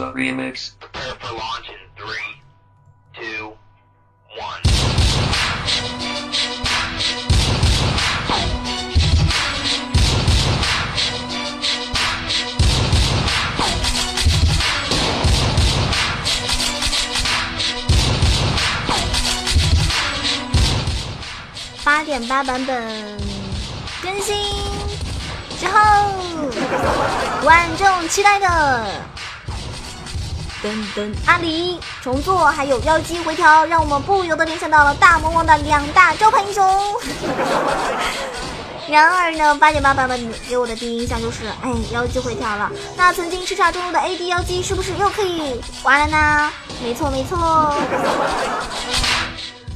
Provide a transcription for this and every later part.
Yakuza Remix. Prepare for launch in three, two, one. 八点八版本更新之后，万众期待的噔噔阿狸重做，还有妖姬回调，让我们不由得联想到了大魔王的两大招牌英雄。然而呢，八点八版本给我的第一印象就是，哎，妖姬回调了。那曾经叱咤中路的 AD 妖姬是不是又可以玩了呢？没错没错。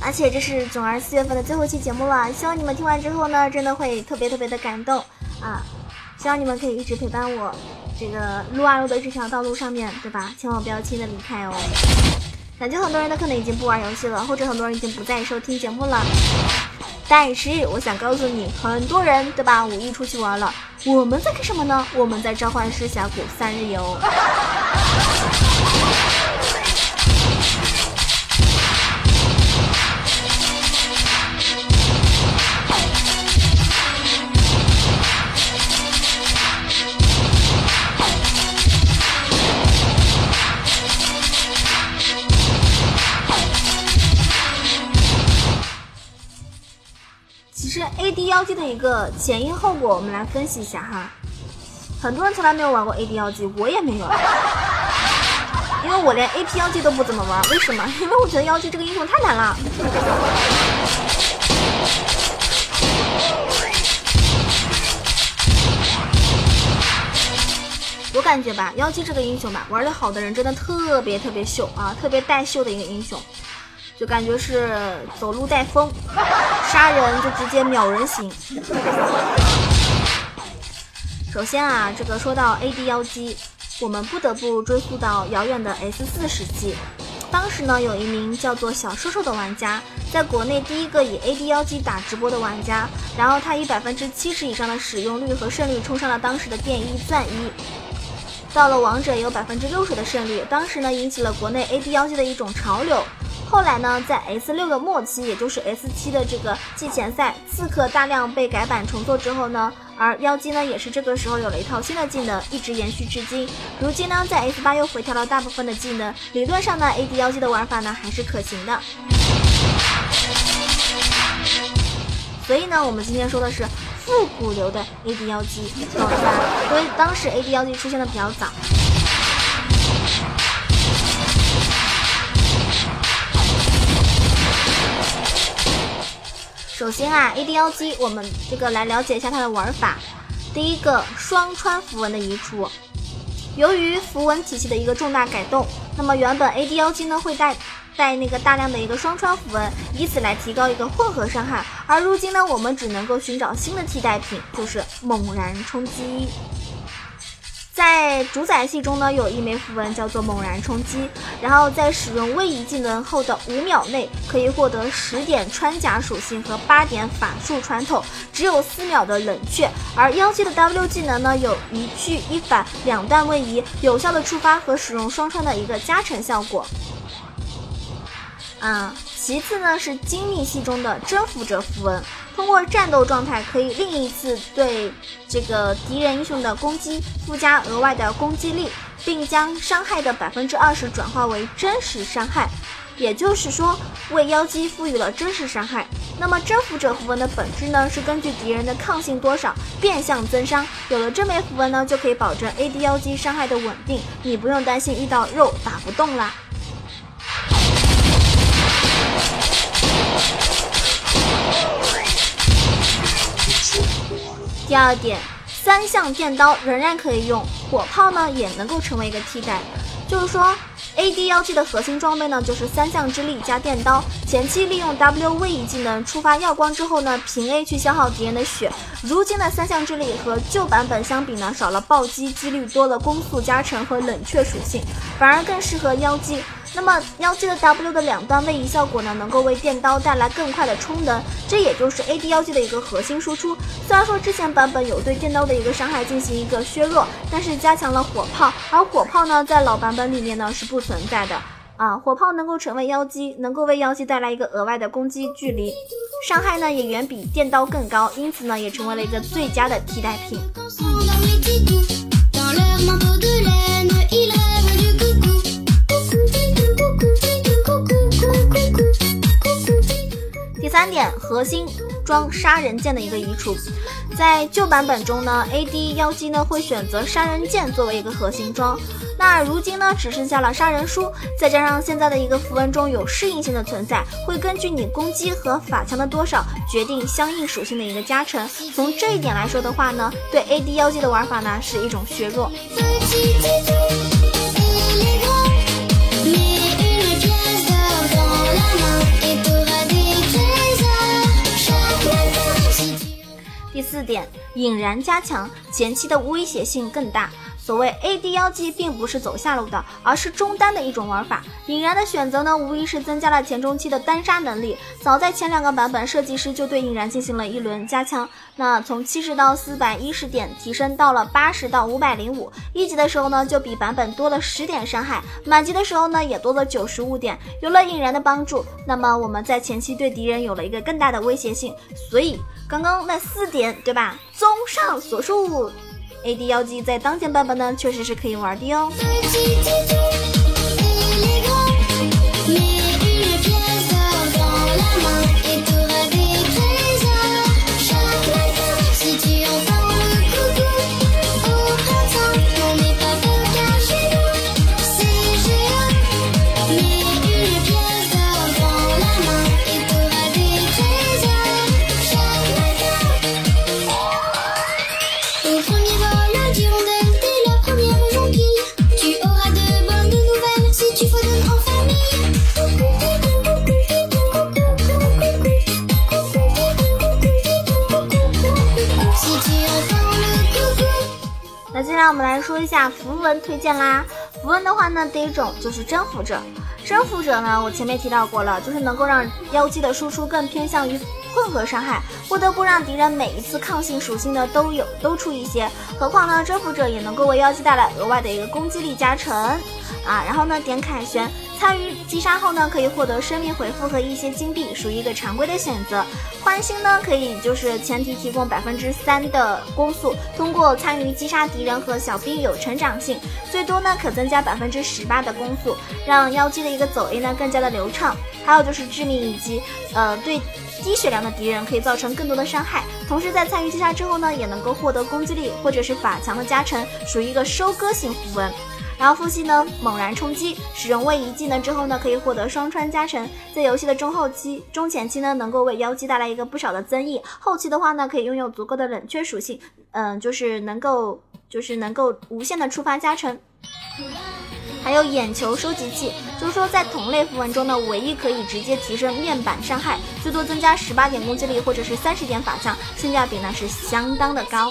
而且这是囧儿四月份的最后一期节目了，希望你们听完之后呢，真的会特别特别的感动啊！希望你们可以一直陪伴我，这个撸啊撸的这条道路上面，对吧？千万不要轻易的离开哦。感觉很多人都可能已经不玩游戏了，或者很多人已经不再收听节目了。但是我想告诉你，很多人对吧？五一出去玩了，我们在干什么呢？我们在召唤师峡谷三日游。妖姬的一个前因后果，我们来分析一下哈。很多人从来没有玩过 AD 妖姬，我也没有，因为我连 AP 妖姬都不怎么玩。为什么？因为我觉得妖姬这个英雄太难了。我感觉吧，妖姬这个英雄吧，玩的好的人真的特别特别秀啊，特别带秀的一个英雄。就感觉是走路带风，杀人就直接秒人型。首先啊，这个说到 AD 妖姬，我们不得不追溯到遥远的 S 四时期。当时呢，有一名叫做小瘦瘦的玩家，在国内第一个以 AD 妖姬打直播的玩家，然后他以百分之七十以上的使用率和胜率冲上了当时的电一钻一。到了王者也有百分之六十的胜率，当时呢引起了国内 AD 妖姬的一种潮流。后来呢，在 S 六的末期，也就是 S 七的这个季前赛，刺客大量被改版重做之后呢，而妖姬呢也是这个时候有了一套新的技能，一直延续至今。如今呢，在 S 八又回调了大部分的技能，理论上呢，AD 妖姬的玩法呢还是可行的。所以呢，我们今天说的是复古流的 AD 妖姬，懂了吧？因为当时 AD 妖姬出现的比较早。首先啊，AD 妖姬，我们这个来了解一下它的玩法。第一个，双穿符文的移除。由于符文体系的一个重大改动，那么原本 AD 妖姬呢会带带那个大量的一个双穿符文，以此来提高一个混合伤害。而如今呢，我们只能够寻找新的替代品，就是猛然冲击。在主宰系中呢，有一枚符文叫做猛然冲击，然后在使用位移技能后的五秒内，可以获得十点穿甲属性和八点法术穿透，只有四秒的冷却。而妖姬的 W 技能呢，有一去一返两段位移，有效的触发和使用双穿的一个加成效果。啊，其次呢是精密系中的征服者符文，通过战斗状态可以另一次对这个敌人英雄的攻击附加额外的攻击力，并将伤害的百分之二十转化为真实伤害，也就是说为妖姬赋予了真实伤害。那么征服者符文的本质呢是根据敌人的抗性多少变相增伤，有了这枚符文呢就可以保证 AD 妖姬伤害的稳定，你不用担心遇到肉打不动啦。第二点，三项电刀仍然可以用，火炮呢也能够成为一个替代。就是说，AD 妖姬的核心装备呢就是三项之力加电刀，前期利用 W 位移技能触发耀光之后呢，平 A 去消耗敌人的血。如今的三项之力和旧版本相比呢，少了暴击几率，多了攻速加成和冷却属性，反而更适合妖姬。那么妖姬的 W 的两段位移效果呢，能够为电刀带来更快的充能，这也就是 AD 妖姬的一个核心输出。虽然说之前版本有对电刀的一个伤害进行一个削弱，但是加强了火炮，而火炮呢，在老版本里面呢是不存在的啊。火炮能够成为妖姬，能够为妖姬带来一个额外的攻击距离，伤害呢也远比电刀更高，因此呢也成为了一个最佳的替代品。三点，核心装杀人剑的一个移除，在旧版本中呢，AD 妖姬呢会选择杀人剑作为一个核心装，那如今呢只剩下了杀人书，再加上现在的一个符文中有适应性的存在，会根据你攻击和法强的多少决定相应属性的一个加成。从这一点来说的话呢，对 AD 妖姬的玩法呢是一种削弱。点，引燃加强，前期的威胁性更大。所谓 AD 妖姬并不是走下路的，而是中单的一种玩法。引燃的选择呢，无疑是增加了前中期的单杀能力。早在前两个版本，设计师就对引燃进行了一轮加强。那从七十到四百一十点，提升到了八十到五百零五。一级的时候呢，就比版本多了十点伤害；满级的时候呢，也多了九十五点。有了引燃的帮助，那么我们在前期对敌人有了一个更大的威胁性。所以。刚刚那四点，对吧？综上所述，AD 妖姬在当前版本呢，确实是可以玩的哟。说一下符文推荐啦。符文的话呢，第一种就是征服者。征服者呢，我前面提到过了，就是能够让妖姬的输出更偏向于混合伤害，不得不让敌人每一次抗性属性呢都有都出一些。何况呢，征服者也能够为妖姬带来额外的一个攻击力加成啊。然后呢，点凯旋。参与击杀后呢，可以获得生命回复和一些金币，属于一个常规的选择。欢心呢，可以就是前提提供百分之三的攻速，通过参与击杀敌人和小兵有成长性，最多呢可增加百分之十八的攻速，让妖姬的一个走 A 呢更加的流畅。还有就是致命以及呃对低血量的敌人可以造成更多的伤害，同时在参与击杀之后呢，也能够获得攻击力或者是法强的加成，属于一个收割型符文。然后复系呢，猛然冲击，使用位移技能之后呢，可以获得双穿加成，在游戏的中后期、中前期呢，能够为妖姬带来一个不少的增益。后期的话呢，可以拥有足够的冷却属性，嗯，就是能够，就是能够无限的触发加成。还有眼球收集器，就是说在同类符文中呢，唯一可以直接提升面板伤害，最多增加十八点攻击力或者是三十点法强，性价比呢是相当的高。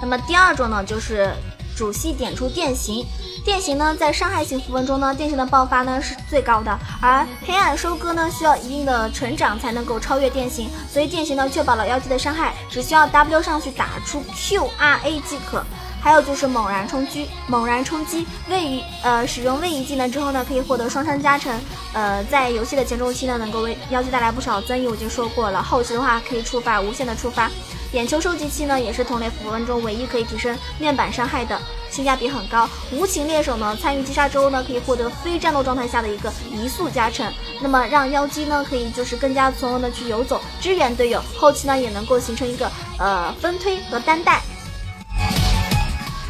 那么第二种呢，就是主系点出电刑。电刑呢，在伤害型符文中呢，电刑的爆发呢是最高的，而黑暗收割呢，需要一定的成长才能够超越电刑，所以电刑呢，确保了妖姬的伤害，只需要 W 上去打出 Q R A 即可。还有就是猛然冲击，猛然冲击位移，呃，使用位移技能之后呢，可以获得双伤加成。呃，在游戏的前中期呢，能够为妖姬带来不少增益，我已经说过了。后期的话，可以触发无限的触发。眼球收集器呢，也是同类符文中唯一可以提升面板伤害的，性价比很高。无情猎手呢，参与击杀之后呢，可以获得非战斗状态下的一个移速加成，那么让妖姬呢，可以就是更加从容的去游走支援队友。后期呢，也能够形成一个呃分推和单带。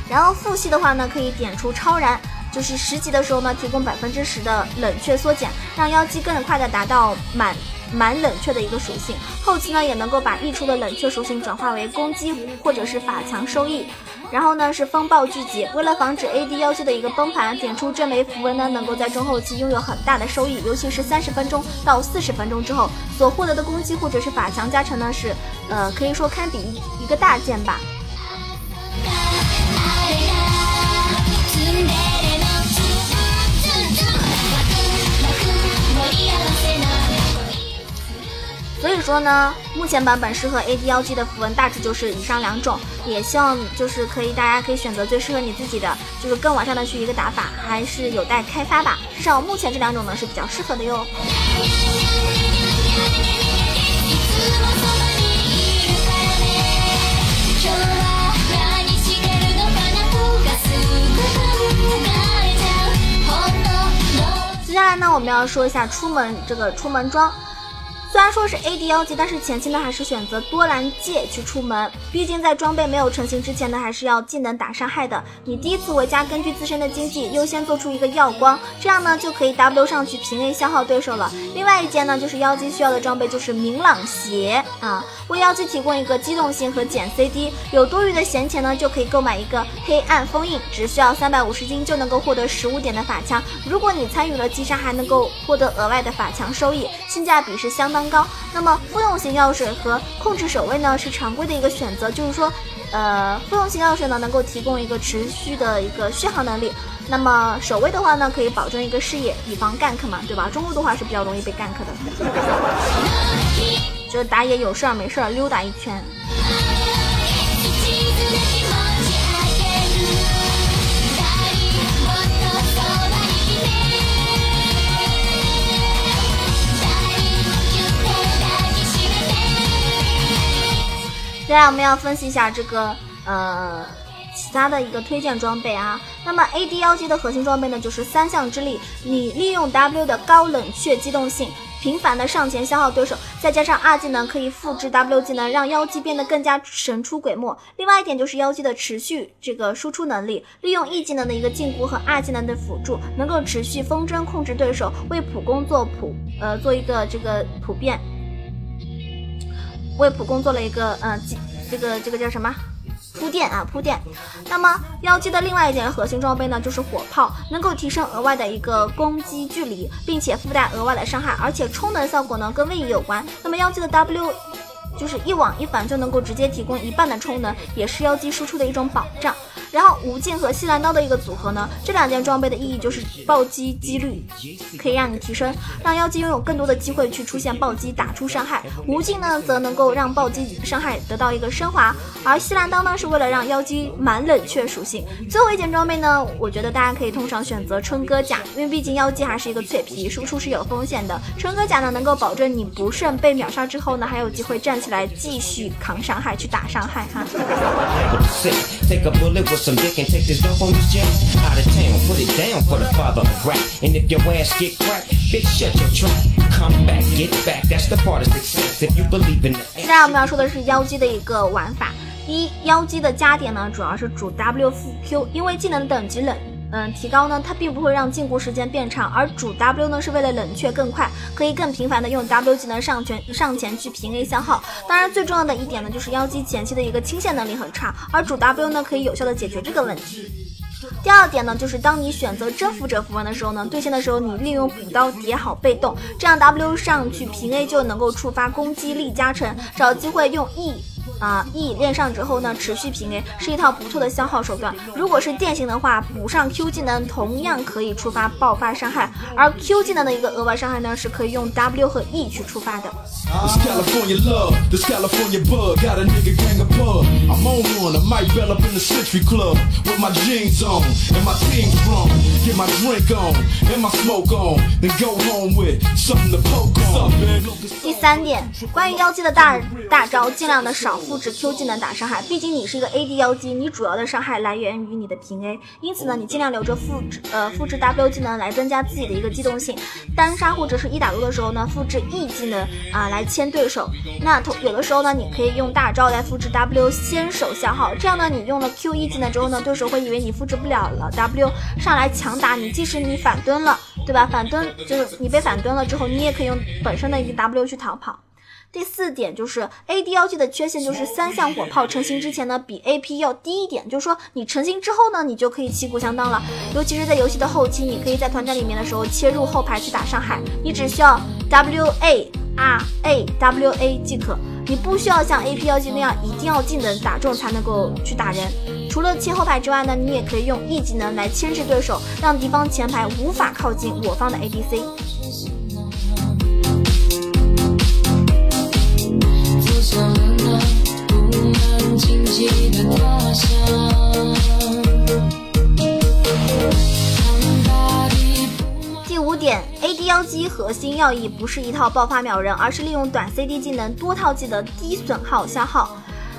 然后副系的话呢，可以点出超燃，就是十级的时候呢，提供百分之十的冷却缩减，让妖姬更快的达到满满冷却的一个属性。后期呢，也能够把溢出的冷却属性转化为攻击或者是法强收益。然后呢是风暴聚集，为了防止 AD 妖姬的一个崩盘，点出这枚符文呢能够在中后期拥有很大的收益，尤其是三十分钟到四十分钟之后所获得的攻击或者是法强加成呢是，呃可以说堪比一一个大件吧。所以说呢，目前版本适合 AD 妖姬的符文大致就是以上两种，也希望就是可以大家可以选择最适合你自己的，就是更完善的去一个打法，还是有待开发吧。至少目前这两种呢是比较适合的哟。接下来呢，我们要说一下出门这个出门装。虽然说是 AD 妖姬，但是前期呢还是选择多兰戒去出门，毕竟在装备没有成型之前呢，还是要技能打伤害的。你第一次维加根据自身的经济优先做出一个耀光，这样呢就可以 W 上去平 A 消耗对手了。另外一件呢就是妖姬需要的装备就是明朗鞋啊，为妖姬提供一个机动性和减 CD，有多余的闲钱呢就可以购买一个黑暗封印，只需要三百五十金就能够获得十五点的法枪。如果你参与了击杀，还能够获得额外的法强收益，性价比是相当。高，那么复用型药水和控制守卫呢是常规的一个选择，就是说，呃，复用型药水呢能够提供一个持续的一个续航能力，那么守卫的话呢可以保证一个视野，以防 gank 嘛，对吧？中路的话是比较容易被 gank 的，就是打野有事儿没事儿溜达一圈。接下来我们要分析一下这个呃其他的一个推荐装备啊。那么 AD 妖姬的核心装备呢，就是三项之力。你利用 W 的高冷却机动性，频繁的上前消耗对手，再加上二技能可以复制 W 技能，让妖姬变得更加神出鬼没。另外一点就是妖姬的持续这个输出能力，利用 E 技能的一个禁锢和二技能的辅助，能够持续风筝控制对手，为普攻做普呃做一个这个普遍，为普攻做了一个呃这个这个叫什么铺垫啊铺垫。那么妖姬的另外一件核心装备呢，就是火炮，能够提升额外的一个攻击距离，并且附带额外的伤害，而且充能效果呢跟位移有关。那么妖姬的 W 就是一往一反就能够直接提供一半的充能，也是妖姬输出的一种保障。然后无尽和西兰刀的一个组合呢，这两件装备的意义就是暴击几率可以让你提升，让妖姬拥有更多的机会去出现暴击打出伤害。无尽呢，则能够让暴击伤害得到一个升华，而西兰刀呢，是为了让妖姬满冷却属性。最后一件装备呢，我觉得大家可以通常选择春哥甲，因为毕竟妖姬还是一个脆皮，输出是有风险的。春哥甲呢，能够保证你不慎被秒杀之后呢，还有机会站起来继续扛伤害去打伤害哈。some dick and take this dope on this jet out of town. Put it down for the father of rap. And if your ass get cracked, bitch, shut your trap. Come back, get back. That's the part of success. If you believe in it. 现在我们要说的是妖姬的一个玩法。一，妖姬的加点呢，主要是主 W 负 Q，因为技能等级冷。嗯，提高呢，它并不会让禁锢时间变长，而主 W 呢是为了冷却更快，可以更频繁的用 W 技能上前上前去平 A 消耗。当然，最重要的一点呢，就是妖姬前期的一个清线能力很差，而主 W 呢可以有效的解决这个问题。第二点呢，就是当你选择征服者符文的时候呢，对线的时候你利用补刀叠好被动，这样 W 上去平 A 就能够触发攻击力加成，找机会用 E。啊，E 练上之后呢，持续平 A 是一套不错的消耗手段。如果是电型的话，补上 Q 技能同样可以触发爆发伤害，而 Q 技能的一个额外伤害呢，是可以用 W 和 E 去触发的。第三点，关于妖姬的大大招，尽量的少。复制 Q 技能打伤害，毕竟你是一个 AD 妖姬，你主要的伤害来源于你的平 A，因此呢，你尽量留着复制呃复制 W 技能来增加自己的一个机动性。单杀或者是一打多的时候呢，复制 E 技能啊来牵对手。那同有的时候呢，你可以用大招来复制 W 先手消耗，这样呢，你用了 Q E 技能之后呢，对手会以为你复制不了了 W 上来强打你，即使你反蹲了，对吧？反蹲就是你被反蹲了之后，你也可以用本身的一个 W 去逃跑。第四点就是 AD 妖姬的缺陷就是三项火炮成型之前呢比 AP 要低一点，就是说你成型之后呢你就可以旗鼓相当了，尤其是在游戏的后期，你可以在团战里面的时候切入后排去打伤害，你只需要 WA R A W A 即可，你不需要像 AP 妖姬那样一定要技能打中才能够去打人。除了切后排之外呢，你也可以用 E 技能来牵制对手，让敌方前排无法靠近我方的 ADC。第五点，AD 妖姬核心要义不是一套爆发秒人，而是利用短 CD 技能多套技的低损耗消耗。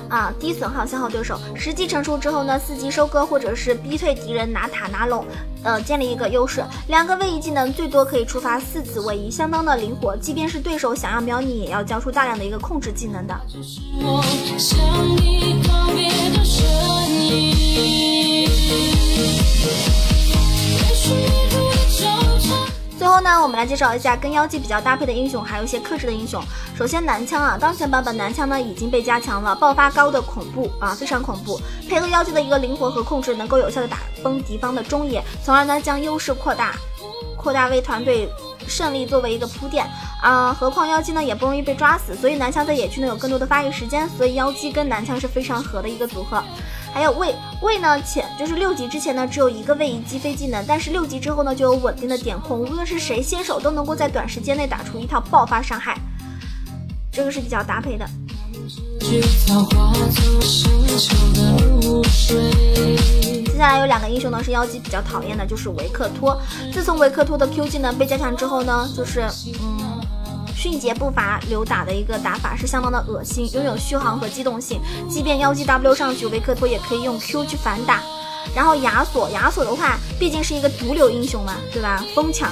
啊，低损耗消耗对手，时机成熟之后呢，伺机收割或者是逼退敌人拿塔拿龙，呃，建立一个优势。两个位移技能最多可以触发四次位移，相当的灵活。即便是对手想要秒你，也要交出大量的一个控制技能的。最后呢，我们来介绍一下跟妖姬比较搭配的英雄，还有一些克制的英雄。首先男枪啊，当前版本男枪呢已经被加强了，爆发高的恐怖啊，非常恐怖。配合妖姬的一个灵活和控制，能够有效的打崩敌方的中野，从而呢将优势扩大，扩大为团队胜利作为一个铺垫啊。何况妖姬呢也不容易被抓死，所以男枪在野区呢有更多的发育时间，所以妖姬跟男枪是非常合的一个组合。还有位位呢，前就是六级之前呢，只有一个位移击飞技能，但是六级之后呢，就有稳定的点控，无论是谁先手都能够在短时间内打出一套爆发伤害，这个是比较搭配的。接下来有两个英雄呢是妖姬比较讨厌的，就是维克托。自从维克托的 Q 技能被加强之后呢，就是嗯。迅捷步伐流打的一个打法是相当的恶心，拥有续航和机动性，即便妖姬 W 上去，维克托也可以用 Q 去反打。然后亚索，亚索的话毕竟是一个毒瘤英雄嘛，对吧？疯强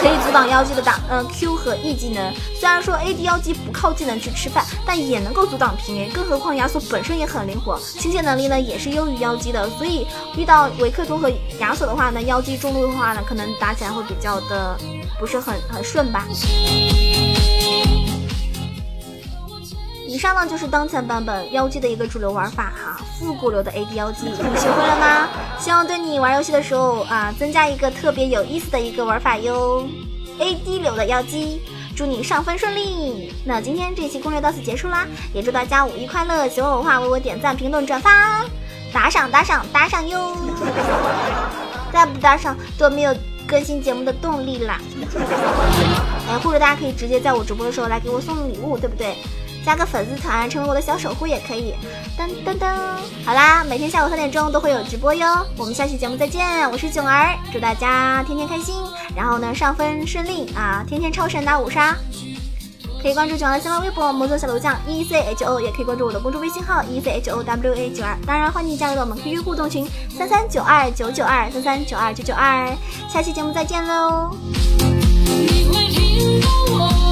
可以阻挡妖姬的打，呃 Q 和 E 技能。虽然说 AD 妖姬不靠技能去吃饭，但也能够阻挡平 A。更何况亚索本身也很灵活，清线能力呢也是优于妖姬的。所以遇到维克托和亚索的话呢，妖姬中路的话呢，可能打起来会比较的不是很很顺吧。以上呢就是当前版本妖姬的一个主流玩法哈，复古流的 AD 妖姬，你学会了吗？希望对你玩游戏的时候啊，增加一个特别有意思的一个玩法哟。AD 流的妖姬，祝你上分顺利。那今天这期攻略到此结束啦，也祝大家五一快乐！喜欢我的话，为我点赞、评论、转发、打赏、打赏、打赏哟！再不打赏都没有更新节目的动力啦。哎，或者大家可以直接在我直播的时候来给我送礼物，对不对？加个粉丝团，成为我的小守护也可以。噔噔噔，好啦，每天下午三点钟都会有直播哟。我们下期节目再见，我是囧儿，祝大家天天开心，然后呢上分顺利啊，天天超神打五杀。可以关注囧儿的新浪微博魔族小楼酱 E C H O，也可以关注我的公众微信号 E C H O W A 九二。当然欢迎加入到我们 QQ 互动群三三九二九九二三三九二九九二。下期节目再见喽。你会听到我